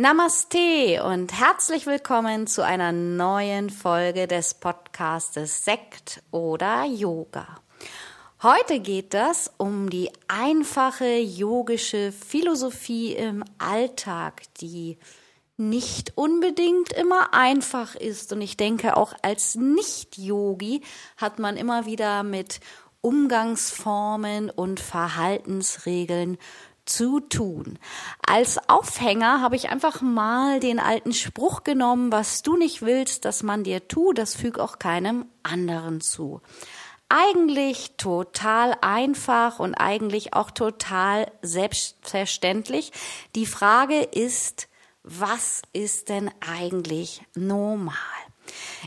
Namaste und herzlich willkommen zu einer neuen Folge des Podcastes Sekt oder Yoga. Heute geht es um die einfache yogische Philosophie im Alltag, die nicht unbedingt immer einfach ist. Und ich denke, auch als Nicht-Yogi hat man immer wieder mit Umgangsformen und Verhaltensregeln zu tun. Als Aufhänger habe ich einfach mal den alten Spruch genommen, was du nicht willst, dass man dir tut, das füg auch keinem anderen zu. Eigentlich total einfach und eigentlich auch total selbstverständlich. Die Frage ist, was ist denn eigentlich normal?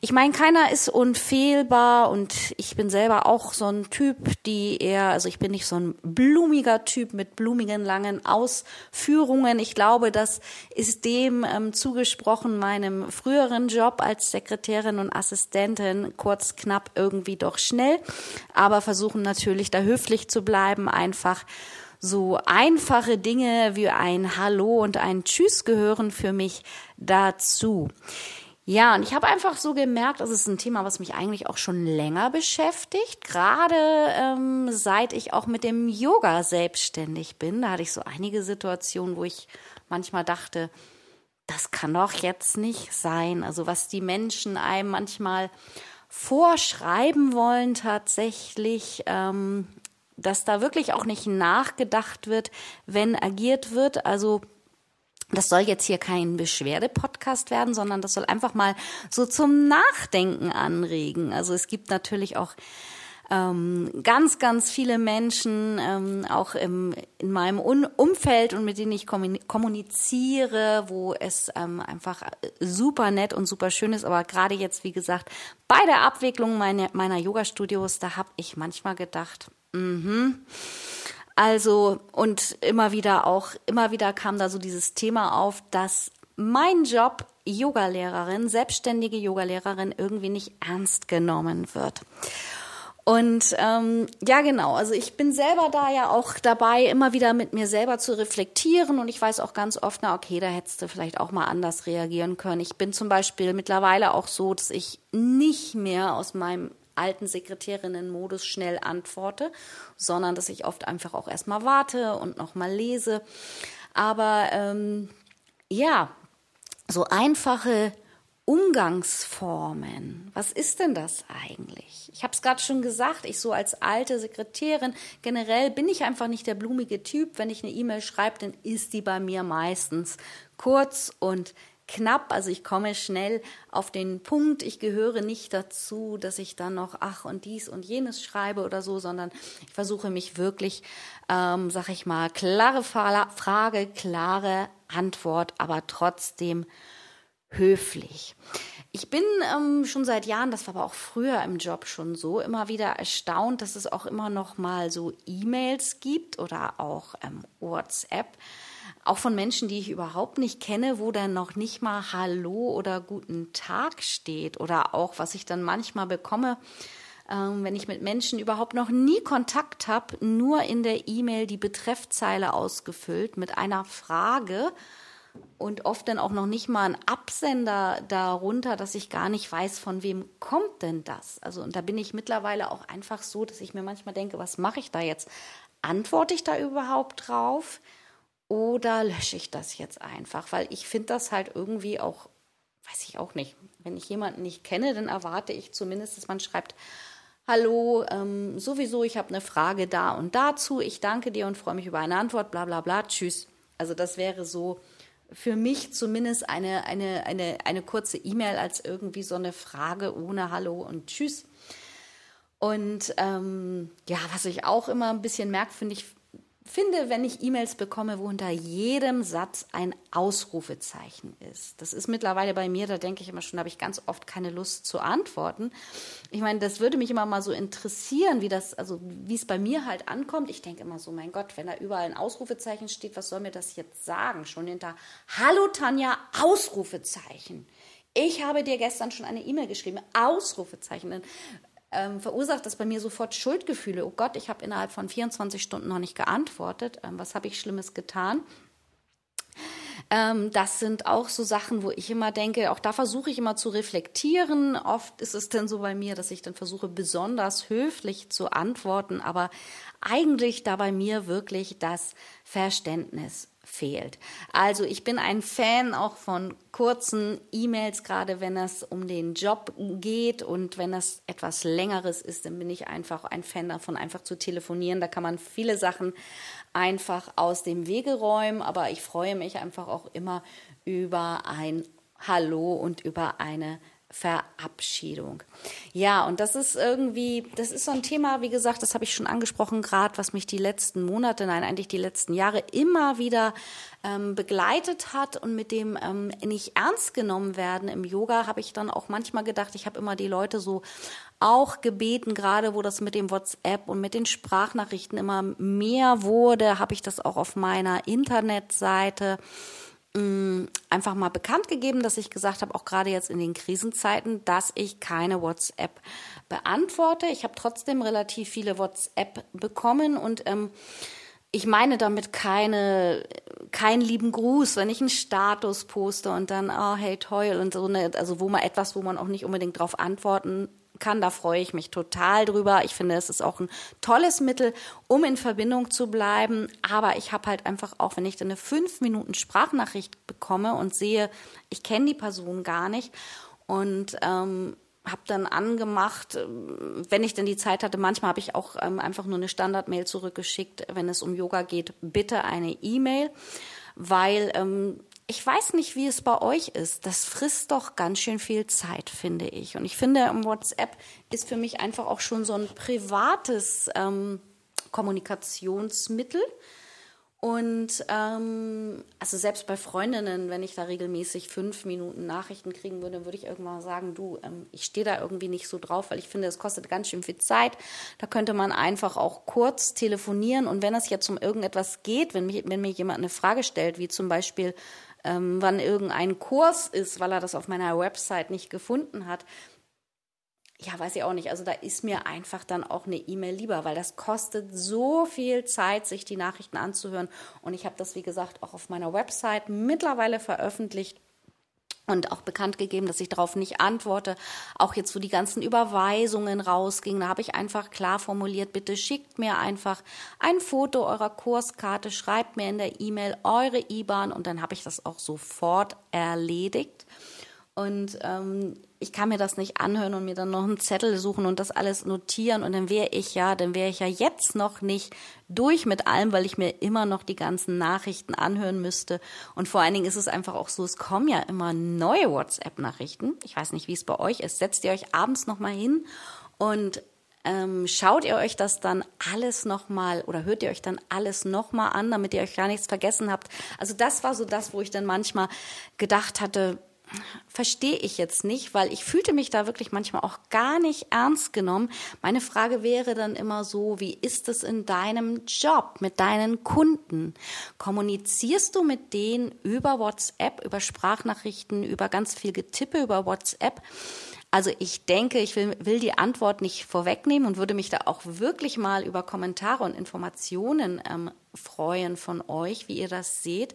Ich meine, keiner ist unfehlbar und ich bin selber auch so ein Typ, die eher, also ich bin nicht so ein blumiger Typ mit blumigen langen Ausführungen. Ich glaube, das ist dem ähm, zugesprochen meinem früheren Job als Sekretärin und Assistentin, kurz, knapp, irgendwie doch schnell, aber versuchen natürlich da höflich zu bleiben, einfach so einfache Dinge wie ein Hallo und ein Tschüss gehören für mich dazu. Ja, und ich habe einfach so gemerkt, das ist ein Thema, was mich eigentlich auch schon länger beschäftigt, gerade ähm, seit ich auch mit dem Yoga selbstständig bin. Da hatte ich so einige Situationen, wo ich manchmal dachte, das kann doch jetzt nicht sein. Also was die Menschen einem manchmal vorschreiben wollen tatsächlich, ähm, dass da wirklich auch nicht nachgedacht wird, wenn agiert wird. Also das soll jetzt hier kein Beschwerde-Podcast werden, sondern das soll einfach mal so zum Nachdenken anregen. Also es gibt natürlich auch ähm, ganz, ganz viele Menschen, ähm, auch im, in meinem Un Umfeld und mit denen ich kommuniziere, wo es ähm, einfach super nett und super schön ist. Aber gerade jetzt, wie gesagt, bei der Abwicklung meine, meiner Yoga-Studios, da habe ich manchmal gedacht, mhm. Also, und immer wieder auch, immer wieder kam da so dieses Thema auf, dass mein Job Yogalehrerin, selbstständige Yogalehrerin irgendwie nicht ernst genommen wird. Und ähm, ja, genau. Also ich bin selber da ja auch dabei, immer wieder mit mir selber zu reflektieren. Und ich weiß auch ganz oft, na okay, da hättest du vielleicht auch mal anders reagieren können. Ich bin zum Beispiel mittlerweile auch so, dass ich nicht mehr aus meinem alten Sekretärinnen-Modus schnell antworte, sondern dass ich oft einfach auch erstmal warte und nochmal lese. Aber ähm, ja, so einfache Umgangsformen. Was ist denn das eigentlich? Ich habe es gerade schon gesagt, ich so als alte Sekretärin, generell bin ich einfach nicht der blumige Typ. Wenn ich eine E-Mail schreibe, dann ist die bei mir meistens kurz und knapp, also ich komme schnell auf den Punkt. Ich gehöre nicht dazu, dass ich dann noch ach und dies und jenes schreibe oder so, sondern ich versuche mich wirklich, ähm, sag ich mal, klare Frage, klare Antwort, aber trotzdem höflich. Ich bin ähm, schon seit Jahren, das war aber auch früher im Job schon so, immer wieder erstaunt, dass es auch immer noch mal so E-Mails gibt oder auch ähm, WhatsApp auch von Menschen, die ich überhaupt nicht kenne, wo dann noch nicht mal Hallo oder Guten Tag steht oder auch, was ich dann manchmal bekomme, ähm, wenn ich mit Menschen überhaupt noch nie Kontakt habe, nur in der E-Mail die Betreffzeile ausgefüllt mit einer Frage und oft dann auch noch nicht mal ein Absender darunter, dass ich gar nicht weiß, von wem kommt denn das. Also und da bin ich mittlerweile auch einfach so, dass ich mir manchmal denke, was mache ich da jetzt? Antworte ich da überhaupt drauf? Oder lösche ich das jetzt einfach? Weil ich finde das halt irgendwie auch, weiß ich auch nicht. Wenn ich jemanden nicht kenne, dann erwarte ich zumindest, dass man schreibt, Hallo, ähm, sowieso, ich habe eine Frage da und dazu. Ich danke dir und freue mich über eine Antwort, bla bla bla, tschüss. Also das wäre so für mich zumindest eine, eine, eine, eine kurze E-Mail als irgendwie so eine Frage ohne Hallo und Tschüss. Und ähm, ja, was ich auch immer ein bisschen merke, finde wenn ich E-Mails bekomme, wo unter jedem Satz ein Ausrufezeichen ist. Das ist mittlerweile bei mir, da denke ich immer schon, da habe ich ganz oft keine Lust zu antworten. Ich meine, das würde mich immer mal so interessieren, wie das, also wie es bei mir halt ankommt. Ich denke immer so, mein Gott, wenn da überall ein Ausrufezeichen steht, was soll mir das jetzt sagen? Schon hinter Hallo Tanja, Ausrufezeichen. Ich habe dir gestern schon eine E-Mail geschrieben, Ausrufezeichen ähm, verursacht das bei mir sofort Schuldgefühle. Oh Gott, ich habe innerhalb von 24 Stunden noch nicht geantwortet. Ähm, was habe ich Schlimmes getan? Ähm, das sind auch so Sachen, wo ich immer denke, auch da versuche ich immer zu reflektieren. Oft ist es dann so bei mir, dass ich dann versuche, besonders höflich zu antworten, aber eigentlich da bei mir wirklich das Verständnis fehlt. Also ich bin ein Fan auch von kurzen E-Mails, gerade wenn es um den Job geht und wenn das etwas längeres ist, dann bin ich einfach ein Fan davon, einfach zu telefonieren. Da kann man viele Sachen einfach aus dem Wege räumen, aber ich freue mich einfach auch immer über ein Hallo und über eine Verabschiedung. Ja, und das ist irgendwie, das ist so ein Thema, wie gesagt, das habe ich schon angesprochen, gerade was mich die letzten Monate, nein, eigentlich die letzten Jahre immer wieder ähm, begleitet hat und mit dem ähm, nicht ernst genommen werden im Yoga, habe ich dann auch manchmal gedacht, ich habe immer die Leute so auch gebeten, gerade wo das mit dem WhatsApp und mit den Sprachnachrichten immer mehr wurde, habe ich das auch auf meiner Internetseite einfach mal bekannt gegeben, dass ich gesagt habe, auch gerade jetzt in den Krisenzeiten, dass ich keine WhatsApp beantworte. Ich habe trotzdem relativ viele WhatsApp bekommen und ähm, ich meine damit keine, keinen lieben Gruß, wenn ich einen Status poste und dann, oh, hey, toll und so eine, also wo man etwas, wo man auch nicht unbedingt darauf antworten kann. Da freue ich mich total drüber. Ich finde, es ist auch ein tolles Mittel, um in Verbindung zu bleiben. Aber ich habe halt einfach auch, wenn ich dann eine fünf Minuten Sprachnachricht bekomme und sehe, ich kenne die Person gar nicht und ähm, habe dann angemacht, wenn ich denn die Zeit hatte, manchmal habe ich auch ähm, einfach nur eine Standardmail zurückgeschickt, wenn es um Yoga geht, bitte eine E-Mail, weil ähm, ich weiß nicht, wie es bei euch ist. Das frisst doch ganz schön viel Zeit, finde ich. Und ich finde, WhatsApp ist für mich einfach auch schon so ein privates ähm, Kommunikationsmittel. Und ähm, also selbst bei Freundinnen, wenn ich da regelmäßig fünf Minuten Nachrichten kriegen würde, würde ich irgendwann sagen, du, ähm, ich stehe da irgendwie nicht so drauf, weil ich finde, es kostet ganz schön viel Zeit. Da könnte man einfach auch kurz telefonieren. Und wenn es jetzt um irgendetwas geht, wenn, mich, wenn mir jemand eine Frage stellt, wie zum Beispiel, ähm, wann irgendein Kurs ist, weil er das auf meiner Website nicht gefunden hat. Ja, weiß ich auch nicht. Also da ist mir einfach dann auch eine E-Mail lieber, weil das kostet so viel Zeit, sich die Nachrichten anzuhören. Und ich habe das, wie gesagt, auch auf meiner Website mittlerweile veröffentlicht und auch bekannt gegeben, dass ich darauf nicht antworte. Auch jetzt, wo die ganzen Überweisungen rausgingen, da habe ich einfach klar formuliert, bitte schickt mir einfach ein Foto eurer Kurskarte, schreibt mir in der E-Mail eure IBAN und dann habe ich das auch sofort erledigt. Und ähm, ich kann mir das nicht anhören und mir dann noch einen Zettel suchen und das alles notieren und dann wäre ich ja, dann wäre ich ja jetzt noch nicht durch mit allem, weil ich mir immer noch die ganzen Nachrichten anhören müsste. Und vor allen Dingen ist es einfach auch so, es kommen ja immer neue WhatsApp-Nachrichten. Ich weiß nicht, wie es bei euch ist. Setzt ihr euch abends nochmal hin und ähm, schaut ihr euch das dann alles nochmal oder hört ihr euch dann alles nochmal an, damit ihr euch gar nichts vergessen habt. Also das war so das, wo ich dann manchmal gedacht hatte, verstehe ich jetzt nicht, weil ich fühlte mich da wirklich manchmal auch gar nicht ernst genommen. Meine Frage wäre dann immer so, wie ist es in deinem Job mit deinen Kunden? Kommunizierst du mit denen über WhatsApp, über Sprachnachrichten, über ganz viel Getippe über WhatsApp? Also ich denke, ich will, will die Antwort nicht vorwegnehmen und würde mich da auch wirklich mal über Kommentare und Informationen ähm, freuen von euch, wie ihr das seht.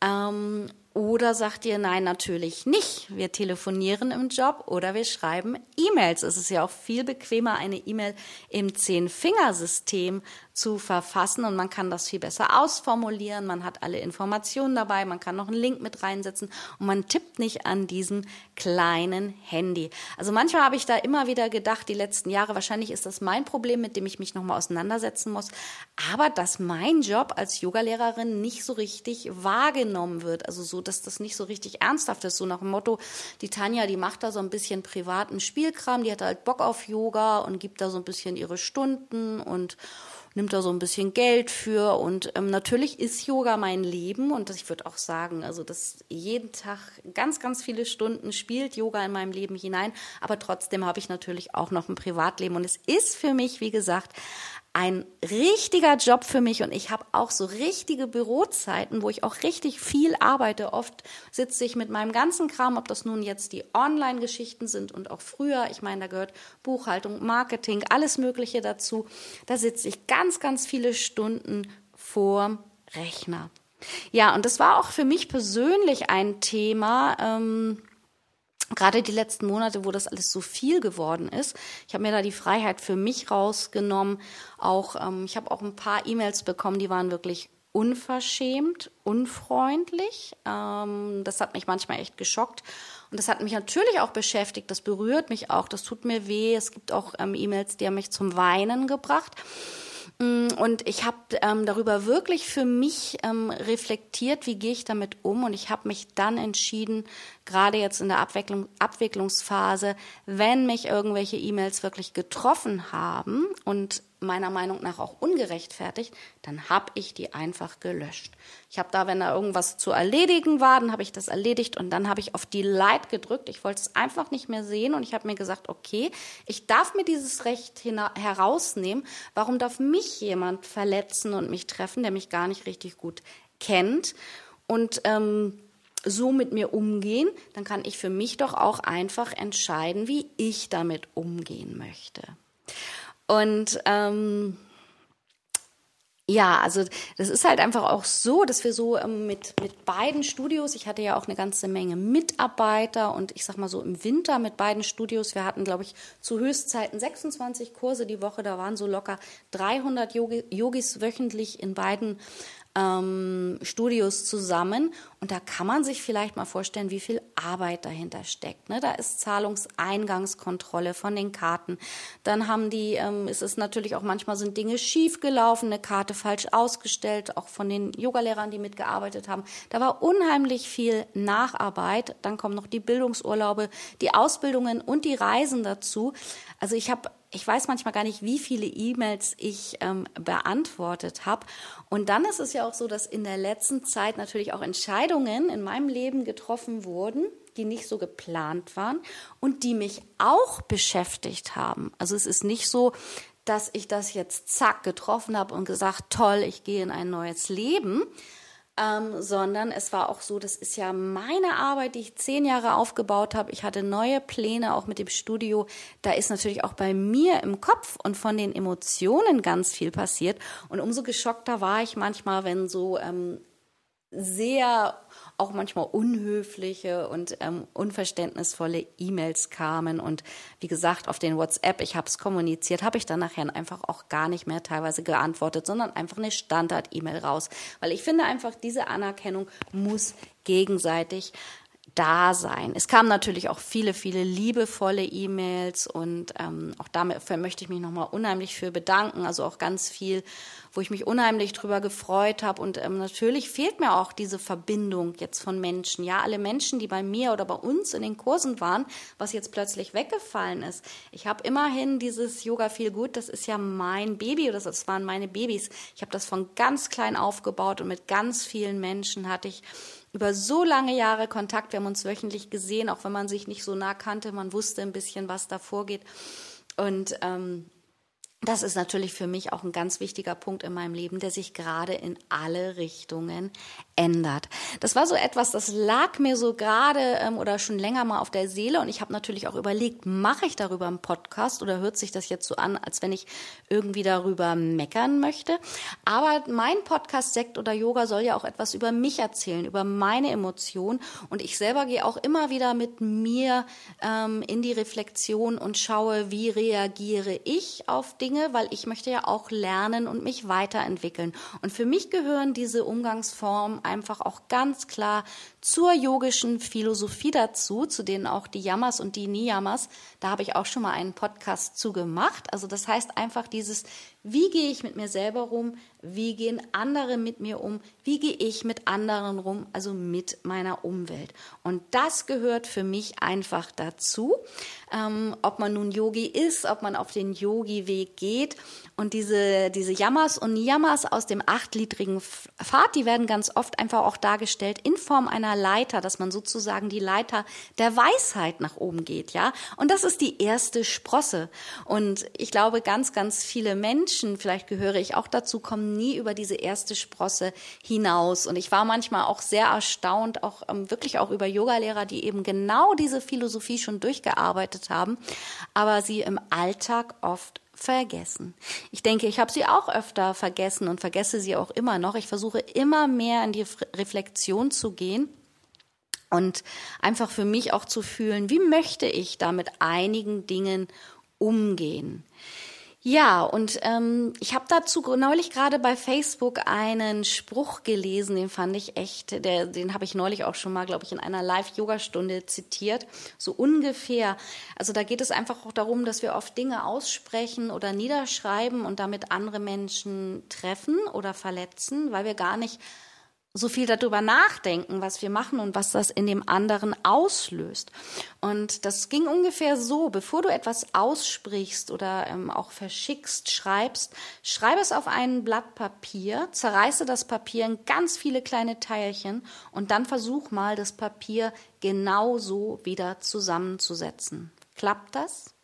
Ähm, oder sagt ihr, nein, natürlich nicht. Wir telefonieren im Job oder wir schreiben E-Mails. Es ist ja auch viel bequemer, eine E-Mail im Zehn-Fingersystem zu verfassen und man kann das viel besser ausformulieren. Man hat alle Informationen dabei, man kann noch einen Link mit reinsetzen und man tippt nicht an diesem kleinen Handy. Also manchmal habe ich da immer wieder gedacht, die letzten Jahre, wahrscheinlich ist das mein Problem, mit dem ich mich nochmal auseinandersetzen muss, aber dass mein Job als Yogalehrerin nicht so richtig wahrgenommen wird. Also so, dass das nicht so richtig ernsthaft ist. So nach dem Motto, die Tanja, die macht da so ein bisschen privaten Spielkram, die hat halt Bock auf Yoga und gibt da so ein bisschen ihre Stunden und nimmt da so ein bisschen Geld für und ähm, natürlich ist Yoga mein Leben und ich würde auch sagen, also dass jeden Tag ganz, ganz viele Stunden spielt Yoga in meinem Leben hinein, aber trotzdem habe ich natürlich auch noch ein Privatleben und es ist für mich, wie gesagt, ein richtiger Job für mich und ich habe auch so richtige Bürozeiten, wo ich auch richtig viel arbeite. Oft sitze ich mit meinem ganzen Kram, ob das nun jetzt die Online-Geschichten sind und auch früher, ich meine, da gehört Buchhaltung, Marketing, alles Mögliche dazu. Da sitze ich ganz, ganz viele Stunden vorm Rechner. Ja, und das war auch für mich persönlich ein Thema. Ähm, gerade die letzten Monate, wo das alles so viel geworden ist. Ich habe mir da die Freiheit für mich rausgenommen. Auch ähm, ich habe auch ein paar E-Mails bekommen, die waren wirklich unverschämt, unfreundlich. Ähm, das hat mich manchmal echt geschockt. Und das hat mich natürlich auch beschäftigt. Das berührt mich auch. Das tut mir weh. Es gibt auch ähm, E-Mails, die haben mich zum Weinen gebracht. Mm, und ich habe ähm, darüber wirklich für mich ähm, reflektiert, wie gehe ich damit um. Und ich habe mich dann entschieden, gerade jetzt in der Abwicklung, Abwicklungsphase, wenn mich irgendwelche E-Mails wirklich getroffen haben und meiner Meinung nach auch ungerechtfertigt, dann habe ich die einfach gelöscht. Ich habe da, wenn da irgendwas zu erledigen war, dann habe ich das erledigt und dann habe ich auf die Light gedrückt. Ich wollte es einfach nicht mehr sehen und ich habe mir gesagt, okay, ich darf mir dieses Recht herausnehmen. Warum darf mich jemand verletzen und mich treffen, der mich gar nicht richtig gut kennt? Und ähm, so mit mir umgehen, dann kann ich für mich doch auch einfach entscheiden, wie ich damit umgehen möchte. Und ähm, ja, also das ist halt einfach auch so, dass wir so ähm, mit, mit beiden Studios, ich hatte ja auch eine ganze Menge Mitarbeiter und ich sag mal so im Winter mit beiden Studios, wir hatten, glaube ich, zu Höchstzeiten 26 Kurse die Woche, da waren so locker 300 Yogis wöchentlich in beiden ähm, Studios zusammen. Und da kann man sich vielleicht mal vorstellen, wie viel Arbeit dahinter steckt. Ne? Da ist Zahlungseingangskontrolle von den Karten. Dann haben die, ähm, ist es natürlich auch manchmal sind Dinge schiefgelaufen, eine Karte falsch ausgestellt, auch von den Yogalehrern, die mitgearbeitet haben. Da war unheimlich viel Nacharbeit. Dann kommen noch die Bildungsurlaube, die Ausbildungen und die Reisen dazu. Also ich habe ich weiß manchmal gar nicht, wie viele E-Mails ich ähm, beantwortet habe. Und dann ist es ja auch so, dass in der letzten Zeit natürlich auch Entscheidungen in meinem Leben getroffen wurden, die nicht so geplant waren und die mich auch beschäftigt haben. Also es ist nicht so, dass ich das jetzt zack getroffen habe und gesagt, toll, ich gehe in ein neues Leben, ähm, sondern es war auch so, das ist ja meine Arbeit, die ich zehn Jahre aufgebaut habe. Ich hatte neue Pläne auch mit dem Studio. Da ist natürlich auch bei mir im Kopf und von den Emotionen ganz viel passiert. Und umso geschockter war ich manchmal, wenn so ähm, sehr auch manchmal unhöfliche und ähm, unverständnisvolle E-Mails kamen. Und wie gesagt, auf den WhatsApp, ich habe es kommuniziert, habe ich dann nachher einfach auch gar nicht mehr teilweise geantwortet, sondern einfach eine Standard-E-Mail raus. Weil ich finde einfach, diese Anerkennung muss gegenseitig da sein. Es kamen natürlich auch viele, viele liebevolle E-Mails und ähm, auch dafür möchte ich mich nochmal unheimlich für bedanken. Also auch ganz viel, wo ich mich unheimlich drüber gefreut habe. Und ähm, natürlich fehlt mir auch diese Verbindung jetzt von Menschen. Ja, alle Menschen, die bei mir oder bei uns in den Kursen waren, was jetzt plötzlich weggefallen ist. Ich habe immerhin dieses Yoga viel gut, das ist ja mein Baby oder das waren meine Babys. Ich habe das von ganz klein aufgebaut und mit ganz vielen Menschen hatte ich über so lange Jahre Kontakt. Wir haben uns wöchentlich gesehen, auch wenn man sich nicht so nah kannte. Man wusste ein bisschen, was da vorgeht. Und ähm, das ist natürlich für mich auch ein ganz wichtiger Punkt in meinem Leben, der sich gerade in alle Richtungen ändert. Das war so etwas, das lag mir so gerade ähm, oder schon länger mal auf der Seele und ich habe natürlich auch überlegt, mache ich darüber einen Podcast oder hört sich das jetzt so an, als wenn ich irgendwie darüber meckern möchte. Aber mein Podcast Sekt oder Yoga soll ja auch etwas über mich erzählen, über meine Emotionen und ich selber gehe auch immer wieder mit mir ähm, in die Reflexion und schaue, wie reagiere ich auf Dinge Dinge, weil ich möchte ja auch lernen und mich weiterentwickeln. Und für mich gehören diese Umgangsformen einfach auch ganz klar zur yogischen Philosophie dazu, zu denen auch die Yamas und die Niyamas, da habe ich auch schon mal einen Podcast zu gemacht. Also das heißt einfach dieses, wie gehe ich mit mir selber rum, wie gehen andere mit mir um, wie gehe ich mit anderen rum, also mit meiner Umwelt. Und das gehört für mich einfach dazu, ähm, ob man nun Yogi ist, ob man auf den Yogi-Weg geht. Und diese, diese Yamas und Niyamas aus dem achtliedrigen Pfad, die werden ganz oft einfach auch dargestellt in Form einer Leiter, dass man sozusagen die Leiter der Weisheit nach oben geht, ja. Und das ist die erste Sprosse. Und ich glaube, ganz, ganz viele Menschen, vielleicht gehöre ich auch dazu, kommen nie über diese erste Sprosse hinaus. Und ich war manchmal auch sehr erstaunt, auch ähm, wirklich auch über Yogalehrer, die eben genau diese Philosophie schon durchgearbeitet haben, aber sie im Alltag oft vergessen. Ich denke, ich habe sie auch öfter vergessen und vergesse sie auch immer noch. Ich versuche immer mehr in die Reflexion zu gehen und einfach für mich auch zu fühlen, wie möchte ich da mit einigen Dingen umgehen. Ja, und ähm, ich habe dazu neulich gerade bei Facebook einen Spruch gelesen, den fand ich echt, der, den habe ich neulich auch schon mal, glaube ich, in einer Live-Yoga-Stunde zitiert, so ungefähr. Also da geht es einfach auch darum, dass wir oft Dinge aussprechen oder niederschreiben und damit andere Menschen treffen oder verletzen, weil wir gar nicht so viel darüber nachdenken, was wir machen und was das in dem anderen auslöst. Und das ging ungefähr so, bevor du etwas aussprichst oder ähm, auch verschickst, schreibst, schreibe es auf ein Blatt Papier, zerreiße das Papier in ganz viele kleine Teilchen und dann versuch mal, das Papier genauso wieder zusammenzusetzen. Klappt das?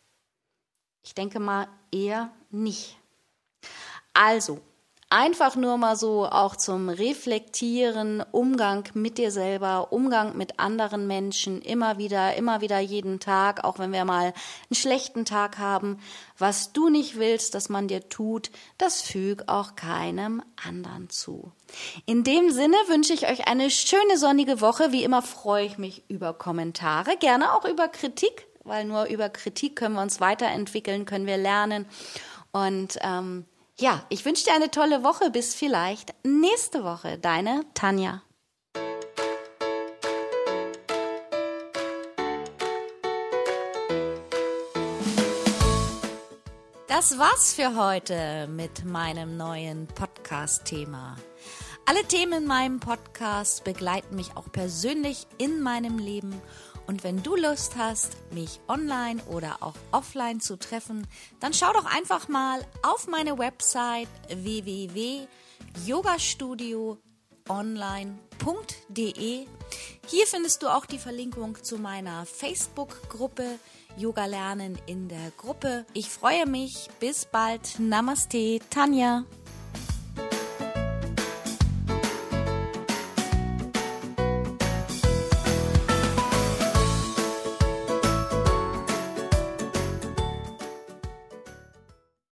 Ich denke mal eher nicht. Also, Einfach nur mal so auch zum Reflektieren, Umgang mit dir selber, Umgang mit anderen Menschen, immer wieder, immer wieder jeden Tag, auch wenn wir mal einen schlechten Tag haben. Was du nicht willst, dass man dir tut, das füg auch keinem anderen zu. In dem Sinne wünsche ich euch eine schöne sonnige Woche. Wie immer freue ich mich über Kommentare, gerne auch über Kritik, weil nur über Kritik können wir uns weiterentwickeln, können wir lernen. Und ähm, ja, ich wünsche dir eine tolle Woche. Bis vielleicht nächste Woche. Deine Tanja. Das war's für heute mit meinem neuen Podcast-Thema. Alle Themen in meinem Podcast begleiten mich auch persönlich in meinem Leben und wenn du Lust hast, mich online oder auch offline zu treffen, dann schau doch einfach mal auf meine Website www.yogastudioonline.de. Hier findest du auch die Verlinkung zu meiner Facebook-Gruppe Yoga lernen in der Gruppe. Ich freue mich. Bis bald. Namaste, Tanja.